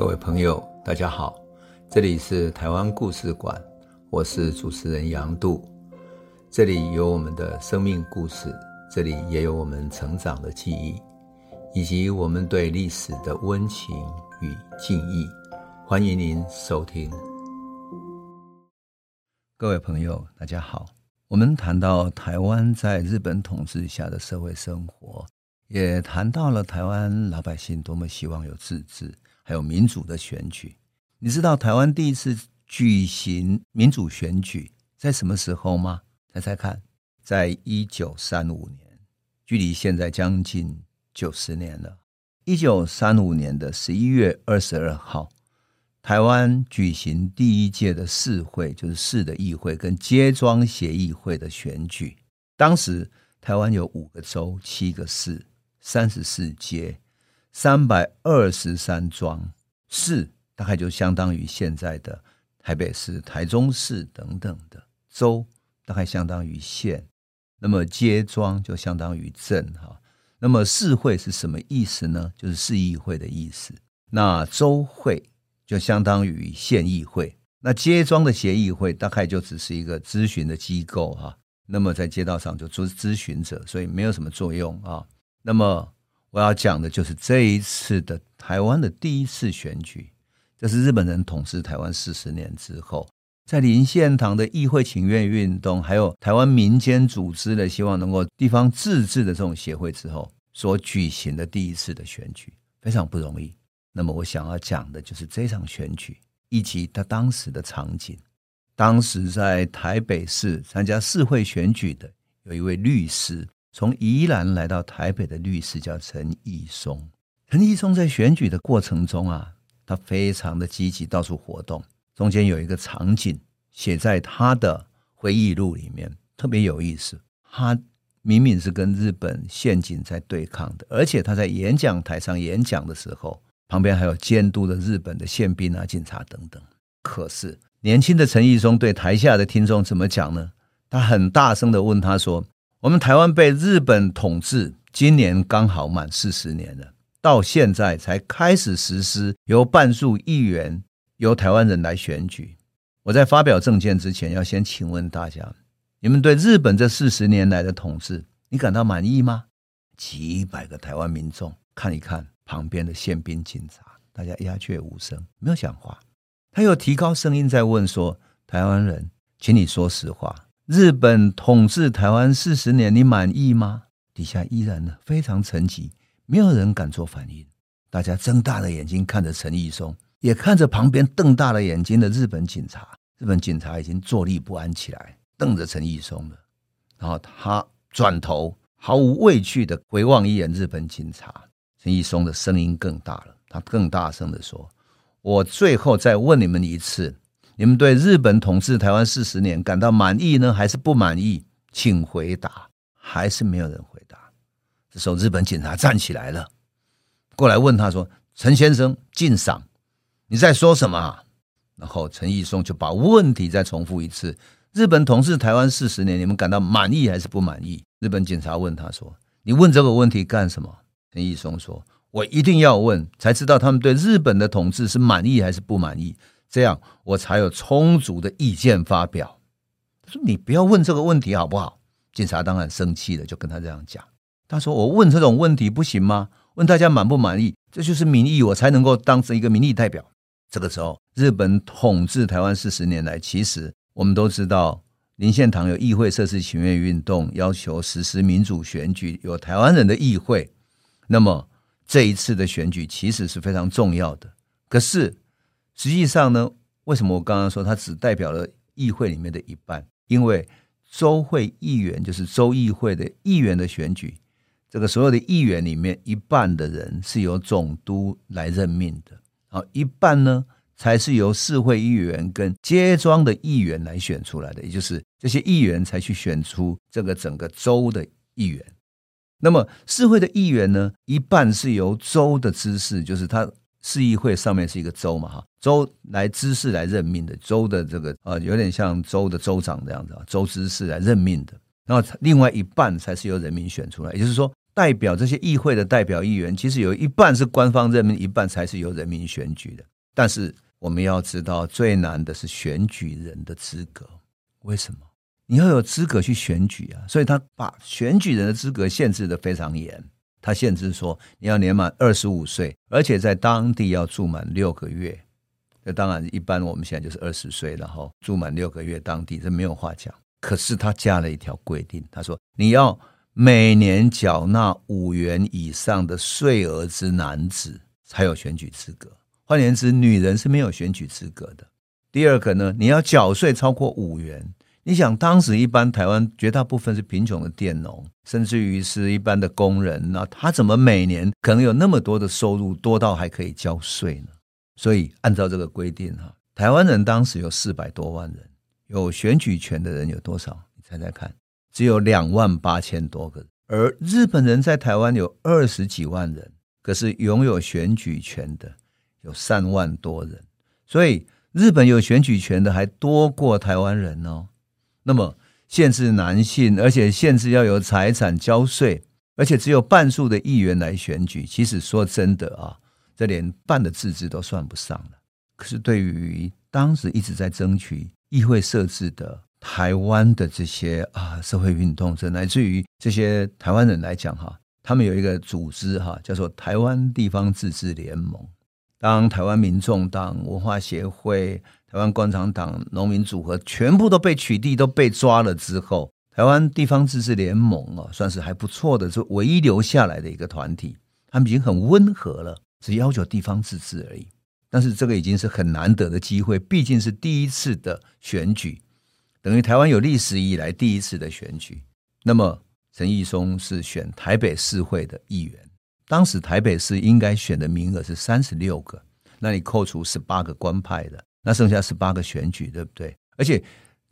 各位朋友，大家好，这里是台湾故事馆，我是主持人杨度，这里有我们的生命故事，这里也有我们成长的记忆，以及我们对历史的温情与敬意。欢迎您收听。各位朋友，大家好，我们谈到台湾在日本统治下的社会生活，也谈到了台湾老百姓多么希望有自治。还有民主的选举，你知道台湾第一次举行民主选举在什么时候吗？猜猜看，在一九三五年，距离现在将近九十年了。一九三五年的十一月二十二号，台湾举行第一届的市会，就是市的议会跟街庄协议会的选举。当时台湾有五个州、七个市、三十四街。三百二十三庄，市大概就相当于现在的台北市、台中市等等的州，大概相当于县。那么街庄就相当于镇哈。那么市会是什么意思呢？就是市议会的意思。那州会就相当于县议会。那街庄的协议会大概就只是一个咨询的机构哈。那么在街道上就做咨询者，所以没有什么作用啊。那么。我要讲的就是这一次的台湾的第一次选举，这是日本人统治台湾四十年之后，在林献堂的议会请愿运动，还有台湾民间组织的希望能够地方自治的这种协会之后所举行的第一次的选举，非常不容易。那么我想要讲的就是这场选举以及他当时的场景。当时在台北市参加市会选举的有一位律师。从宜兰来到台北的律师叫陈义松。陈义松在选举的过程中啊，他非常的积极，到处活动。中间有一个场景写在他的回忆录里面，特别有意思。他明明是跟日本宪警在对抗的，而且他在演讲台上演讲的时候，旁边还有监督的日本的宪兵啊、警察等等。可是年轻的陈义松对台下的听众怎么讲呢？他很大声的问他说。我们台湾被日本统治，今年刚好满四十年了，到现在才开始实施由半数议员由台湾人来选举。我在发表政见之前，要先请问大家：你们对日本这四十年来的统治，你感到满意吗？几百个台湾民众看一看旁边的宪兵警察，大家鸦雀无声，没有讲话。他又提高声音在问说：台湾人，请你说实话。日本统治台湾四十年，你满意吗？底下依然呢非常沉寂，没有人敢做反应。大家睁大了眼睛看着陈义松，也看着旁边瞪大了眼睛的日本警察。日本警察已经坐立不安起来，瞪着陈义松了。然后他转头毫无畏惧的回望一眼日本警察。陈义松的声音更大了，他更大声的说：“我最后再问你们一次。”你们对日本统治台湾四十年感到满意呢，还是不满意？请回答。还是没有人回答。这时候，日本警察站起来了，过来问他说：“陈先生，敬赏，你在说什么？”然后陈义松就把问题再重复一次：“日本统治台湾四十年，你们感到满意还是不满意？”日本警察问他说：“你问这个问题干什么？”陈义松说：“我一定要问，才知道他们对日本的统治是满意还是不满意。”这样我才有充足的意见发表。他说：“你不要问这个问题好不好？”警察当然生气了，就跟他这样讲。他说：“我问这种问题不行吗？问大家满不满意？这就是民意，我才能够当成一个民意代表。”这个时候，日本统治台湾四十年来，其实我们都知道，林献堂有议会设置请愿运动，要求实施民主选举，有台湾人的议会。那么这一次的选举其实是非常重要的。可是。实际上呢，为什么我刚刚说它只代表了议会里面的一半？因为州会议员就是州议会的议员的选举，这个所有的议员里面一半的人是由总督来任命的，好，一半呢才是由市会议员跟街庄的议员来选出来的，也就是这些议员才去选出这个整个州的议员。那么市会的议员呢，一半是由州的知事，就是他。市议会上面是一个州嘛，哈，州来知事来任命的，州的这个呃，有点像州的州长这样子啊，州知事来任命的。然后另外一半才是由人民选出来，也就是说，代表这些议会的代表议员，其实有一半是官方任命，一半才是由人民选举的。但是我们要知道，最难的是选举人的资格。为什么？你要有资格去选举啊！所以他把选举人的资格限制的非常严。他限制说，你要年满二十五岁，而且在当地要住满六个月。那当然，一般我们现在就是二十岁，然后住满六个月，当地这没有话讲。可是他加了一条规定，他说你要每年缴纳五元以上的税额之男子才有选举资格。换言之，女人是没有选举资格的。第二个呢，你要缴税超过五元。你想，当时一般台湾绝大部分是贫穷的佃农，甚至于是一般的工人，那他怎么每年可能有那么多的收入，多到还可以交税呢？所以按照这个规定哈，台湾人当时有四百多万人，有选举权的人有多少？你猜猜看，只有两万八千多个人。而日本人在台湾有二十几万人，可是拥有选举权的有三万多人。所以日本有选举权的还多过台湾人哦。那么限制男性，而且限制要有财产交税，而且只有半数的议员来选举。其实说真的啊，这连半的自治都算不上了。可是对于当时一直在争取议会设置的台湾的这些啊社会运动者，乃至于这些台湾人来讲哈，他们有一个组织哈，叫做台湾地方自治联盟。当台湾民众党、文化协会、台湾官场党、农民组合全部都被取缔、都被抓了之后，台湾地方自治联盟啊，算是还不错的，是唯一留下来的一个团体。他们已经很温和了，只要求地方自治而已。但是这个已经是很难得的机会，毕竟是第一次的选举，等于台湾有历史以来第一次的选举。那么陈义松是选台北市会的议员。当时台北市应该选的名额是三十六个，那你扣除十八个官派的，那剩下十八个选举，对不对？而且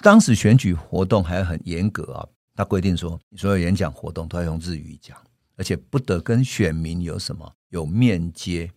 当时选举活动还很严格啊，他规定说，所有演讲活动都要用日语讲，而且不得跟选民有什么有面接，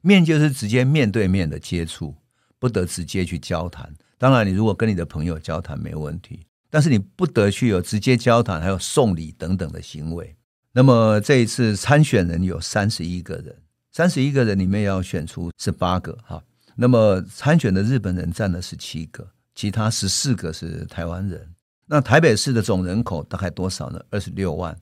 面就是直接面对面的接触，不得直接去交谈。当然，你如果跟你的朋友交谈没问题，但是你不得去有直接交谈，还有送礼等等的行为。那么这一次参选人有三十一个人，三十一个人里面要选出十八个哈。那么参选的日本人占了十七个，其他十四个是台湾人。那台北市的总人口大概多少呢？二十六万，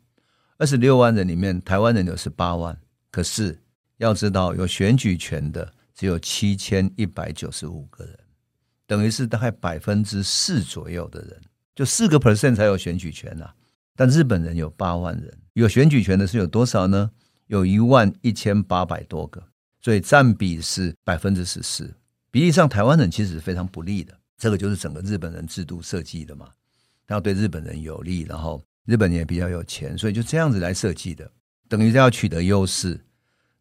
二十六万人里面台湾人有十八万。可是要知道，有选举权的只有七千一百九十五个人，等于是大概百分之四左右的人，就四个 percent 才有选举权、啊。但日本人有八万人，有选举权的是有多少呢？有一万一千八百多个，所以占比是百分之十四。比例上，台湾人其实是非常不利的。这个就是整个日本人制度设计的嘛，要对日本人有利，然后日本也比较有钱，所以就这样子来设计的，等于是要取得优势。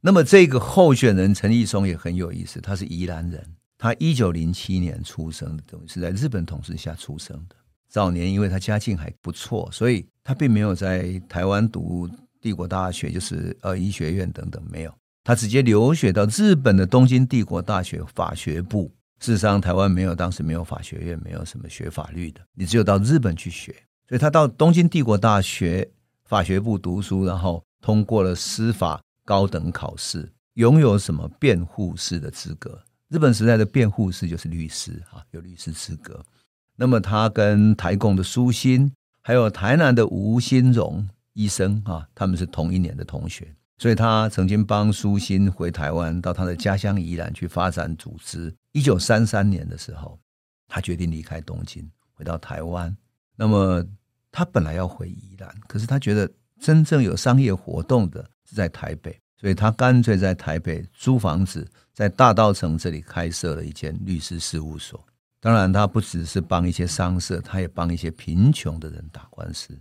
那么这个候选人陈义松也很有意思，他是宜兰人，他一九零七年出生的，等于是在日本统治下出生的。早年因为他家境还不错，所以他并没有在台湾读帝国大学，就是呃医学院等等没有，他直接留学到日本的东京帝国大学法学部。事实上，台湾没有当时没有法学院，没有什么学法律的，你只有到日本去学。所以他到东京帝国大学法学部读书，然后通过了司法高等考试，拥有什么辩护士的资格？日本时代的辩护士就是律师啊，有律师资格。那么他跟台共的苏新，还有台南的吴新荣医生啊，他们是同一年的同学，所以他曾经帮苏新回台湾，到他的家乡宜兰去发展组织。一九三三年的时候，他决定离开东京，回到台湾。那么他本来要回宜兰，可是他觉得真正有商业活动的是在台北，所以他干脆在台北租房子，在大道城这里开设了一间律师事务所。当然，他不只是帮一些商社，他也帮一些贫穷的人打官司，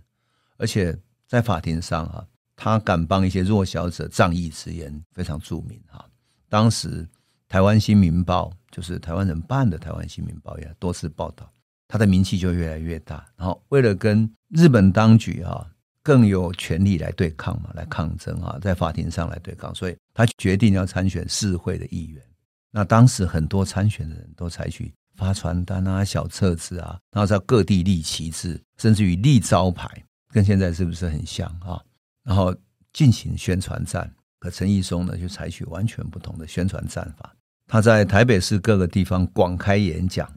而且在法庭上啊，他敢帮一些弱小者仗义执言，非常著名哈。当时台湾新民报就是台湾人办的台湾新民报也多次报道，他的名气就越来越大。然后为了跟日本当局啊更有权力来对抗嘛，来抗争啊，在法庭上来对抗，所以他决定要参选市会的议员。那当时很多参选的人都采取。发传单啊，小册子啊，然后在各地立旗帜，甚至于立招牌，跟现在是不是很像啊？然后进行宣传战。可陈义松呢，就采取完全不同的宣传战法。他在台北市各个地方广开演讲。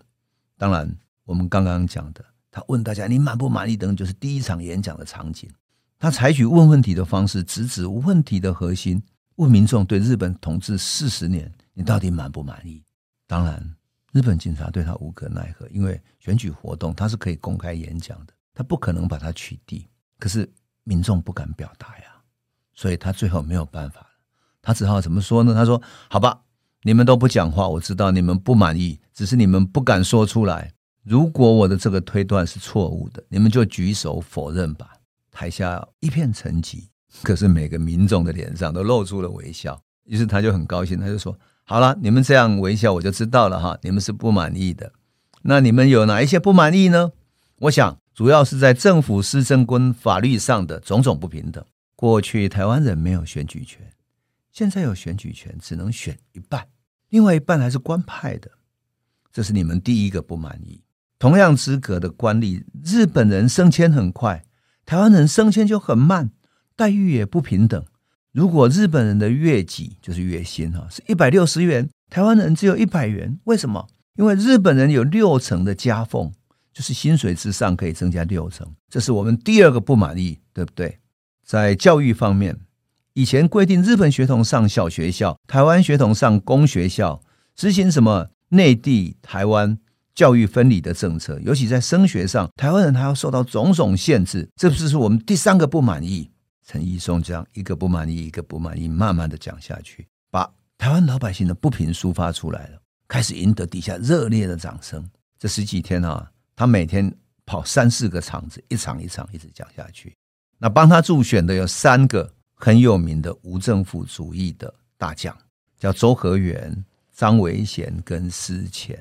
当然，我们刚刚讲的，他问大家你满不满意等，就是第一场演讲的场景。他采取问问题的方式，直指问题的核心，问民众对日本统治四十年，你到底满不满意？当然，日本警察对他无可奈何，因为选举活动他是可以公开演讲的，他不可能把他取缔。可是民众不敢表达呀，所以他最后没有办法。他只好怎么说呢？他说：“好吧，你们都不讲话，我知道你们不满意，只是你们不敢说出来。如果我的这个推断是错误的，你们就举手否认吧。”台下一片沉寂，可是每个民众的脸上都露出了微笑。于是他就很高兴，他就说：“好了，你们这样微笑，我就知道了哈，你们是不满意的。那你们有哪一些不满意呢？我想主要是在政府施政跟法律上的种种不平等。过去台湾人没有选举权。”现在有选举权，只能选一半，另外一半还是官派的，这是你们第一个不满意。同样资格的官吏，日本人升迁很快，台湾人升迁就很慢，待遇也不平等。如果日本人的月给就是月薪哈，是一百六十元，台湾人只有一百元，为什么？因为日本人有六成的加俸，就是薪水之上可以增加六成，这是我们第二个不满意，对不对？在教育方面。以前规定日本血统上小学校，台湾血统上公学校，执行什么内地台湾教育分离的政策，尤其在升学上，台湾人还要受到种种限制，这不是我们第三个不满意。陈义松这样一个不满意，一个不满意，慢慢的讲下去，把台湾老百姓的不平抒发出来了，开始赢得底下热烈的掌声。这十几天啊，他每天跑三四个场子，一场一场一直讲下去。那帮他助选的有三个。很有名的无政府主义的大将，叫周和元、张维贤跟思前。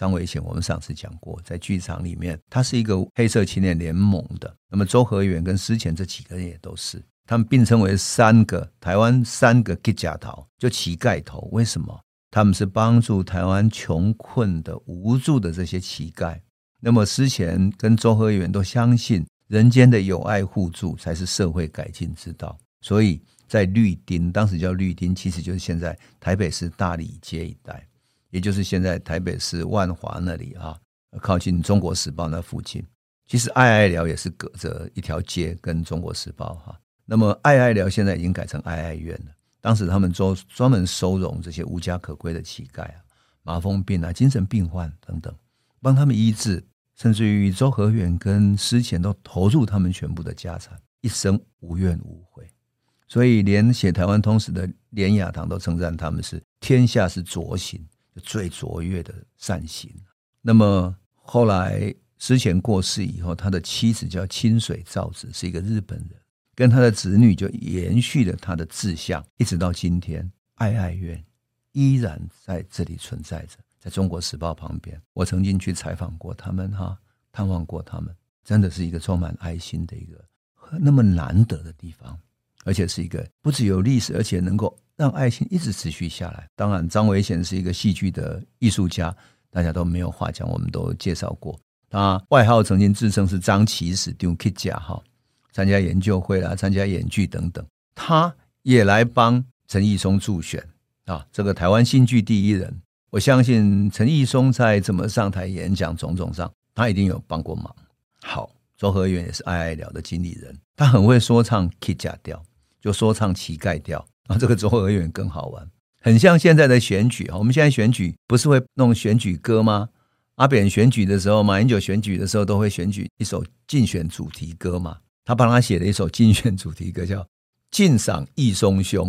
张维贤我们上次讲过，在剧场里面，他是一个黑色青年联盟的。那么周河源跟思前这几个人也都是，他们并称为三个台湾三个乞丐头，就乞丐头。为什么？他们是帮助台湾穷困的无助的这些乞丐。那么思前跟周河源都相信，人间的友爱互助才是社会改进之道。所以在绿丁，当时叫绿丁，其实就是现在台北市大理街一带，也就是现在台北市万华那里啊，靠近《中国时报》那附近。其实爱爱寮也是隔着一条街跟《中国时报》哈。那么爱爱寮现在已经改成爱爱院了。当时他们专专门收容这些无家可归的乞丐啊、麻风病啊、精神病患等等，帮他们医治，甚至于周和远跟思前都投入他们全部的家产，一生无怨无悔。所以，连写《台湾通史》的连雅堂都称赞他们是天下是卓行，最卓越的善行。那么后来思前过世以后，他的妻子叫清水照子，是一个日本人，跟他的子女就延续了他的志向，一直到今天，爱爱院依然在这里存在着，在中国时报旁边。我曾经去采访过他们，哈，探望过他们，真的是一个充满爱心的一个那么难得的地方。而且是一个不只有历史，而且能够让爱情一直持续下来。当然，张维贤是一个戏剧的艺术家，大家都没有话讲，我们都介绍过。他外号曾经自称是张起始丢 K 甲哈，参加研究会啦，参加演剧等等。他也来帮陈义松助选啊，这个台湾新剧第一人。我相信陈义松在怎么上台演讲种种上，他一定有帮过忙。好，周和源也是爱爱聊的经理人，他很会说唱 K 甲调。就说唱乞丐调啊，这个周河源更好玩，很像现在的选举。我们现在选举不是会弄选举歌吗？阿扁选举的时候，马英九选举的时候，都会选举一首竞选主题歌嘛。他帮他写了一首竞选主题歌，叫《敬赏义松兄》，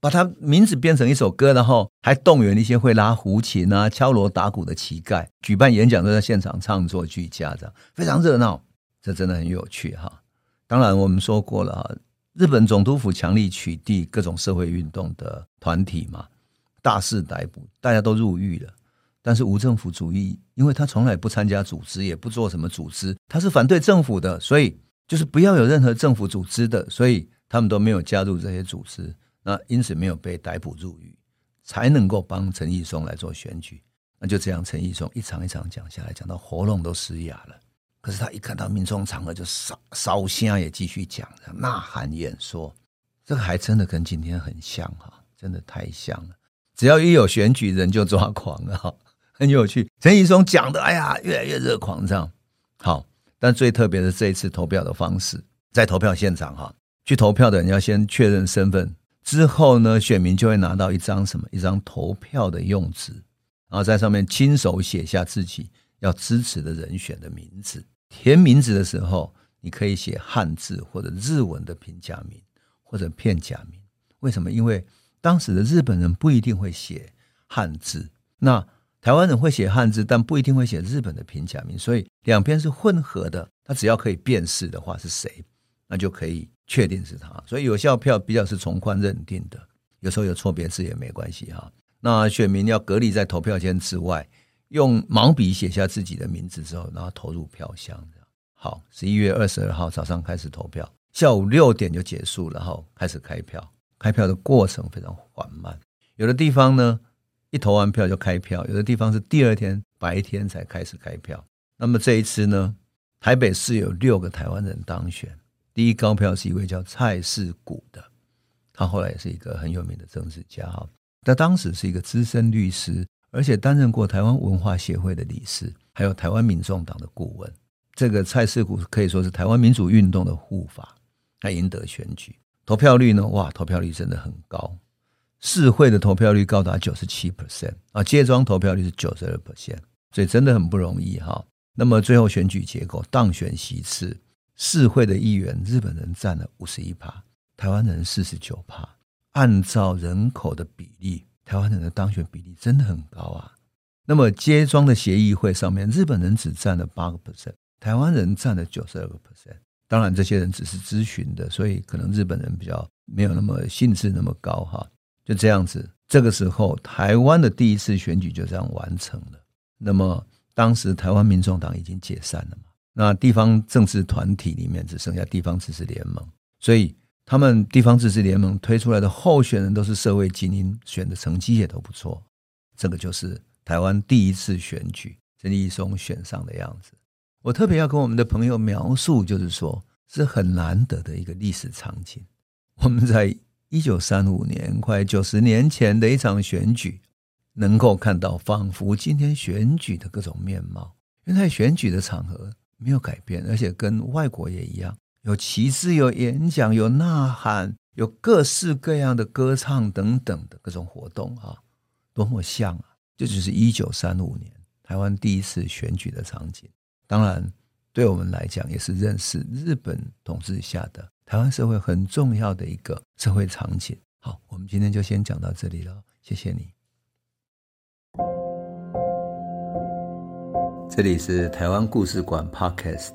把他名字编成一首歌，然后还动员一些会拉胡琴啊、敲锣打鼓的乞丐，举办演讲都在现场唱作俱佳，这样非常热闹。这真的很有趣哈。当然，我们说过了哈。日本总督府强力取缔各种社会运动的团体嘛，大肆逮捕，大家都入狱了。但是无政府主义，因为他从来不参加组织，也不做什么组织，他是反对政府的，所以就是不要有任何政府组织的，所以他们都没有加入这些组织，那因此没有被逮捕入狱，才能够帮陈义松来做选举。那就这样，陈义松一场一场讲下来，讲到喉咙都嘶哑了。可是他一看到民众场合，就烧烧香也继续讲，呐喊演说，这个还真的跟今天很像哈，真的太像了。只要一有选举，人就抓狂了哈，很有趣。陈仪松讲的，哎呀，越来越热狂这样。好，但最特别的这一次投票的方式，在投票现场哈，去投票的人要先确认身份，之后呢，选民就会拿到一张什么？一张投票的用纸，然后在上面亲手写下自己要支持的人选的名字。填名字的时候，你可以写汉字或者日文的平假名或者片假名。为什么？因为当时的日本人不一定会写汉字，那台湾人会写汉字，但不一定会写日本的平假名，所以两边是混合的。他只要可以辨识的话是谁，那就可以确定是他。所以有效票比较是从宽认定的，有时候有错别字也没关系哈。那选民要隔离在投票间之外，用毛笔写下自己的名字之后，然后投入票箱。好，十一月二十二号早上开始投票，下午六点就结束，然后开始开票。开票的过程非常缓慢，有的地方呢，一投完票就开票；有的地方是第二天白天才开始开票。那么这一次呢，台北市有六个台湾人当选，第一高票是一位叫蔡世谷的，他后来也是一个很有名的政治家哈，他当时是一个资深律师，而且担任过台湾文化协会的理事，还有台湾民众党的顾问。这个蔡世谷可以说是台湾民主运动的护法，他赢得选举。投票率呢？哇，投票率真的很高，市会的投票率高达九十七 percent 啊，街庄投票率是九十二 percent，所以真的很不容易哈。那么最后选举结果，当选席次，市会的议员日本人占了五十一趴，台湾人四十九趴。按照人口的比例，台湾人的当选比例真的很高啊。那么接庄的协议会上面，日本人只占了八个 percent，台湾人占了九十二个 percent。当然，这些人只是咨询的，所以可能日本人比较没有那么兴致那么高哈。就这样子，这个时候台湾的第一次选举就这样完成了。那么当时台湾民众党已经解散了嘛？那地方政治团体里面只剩下地方自治联盟，所以他们地方自治联盟推出来的候选人都是社会精英，选的成绩也都不错。这个就是台湾第一次选举，陈仪松选上的样子。我特别要跟我们的朋友描述，就是说，是很难得的一个历史场景。我们在一九三五年，快九十年前的一场选举，能够看到仿佛今天选举的各种面貌。原来选举的场合没有改变，而且跟外国也一样，有旗帜、有演讲、有呐喊、有各式各样的歌唱等等的各种活动啊，多么像啊！这就是一九三五年台湾第一次选举的场景。当然，对我们来讲，也是认识日本统治下的台湾社会很重要的一个社会场景。好，我们今天就先讲到这里了，谢谢你。这里是台湾故事馆 Podcast，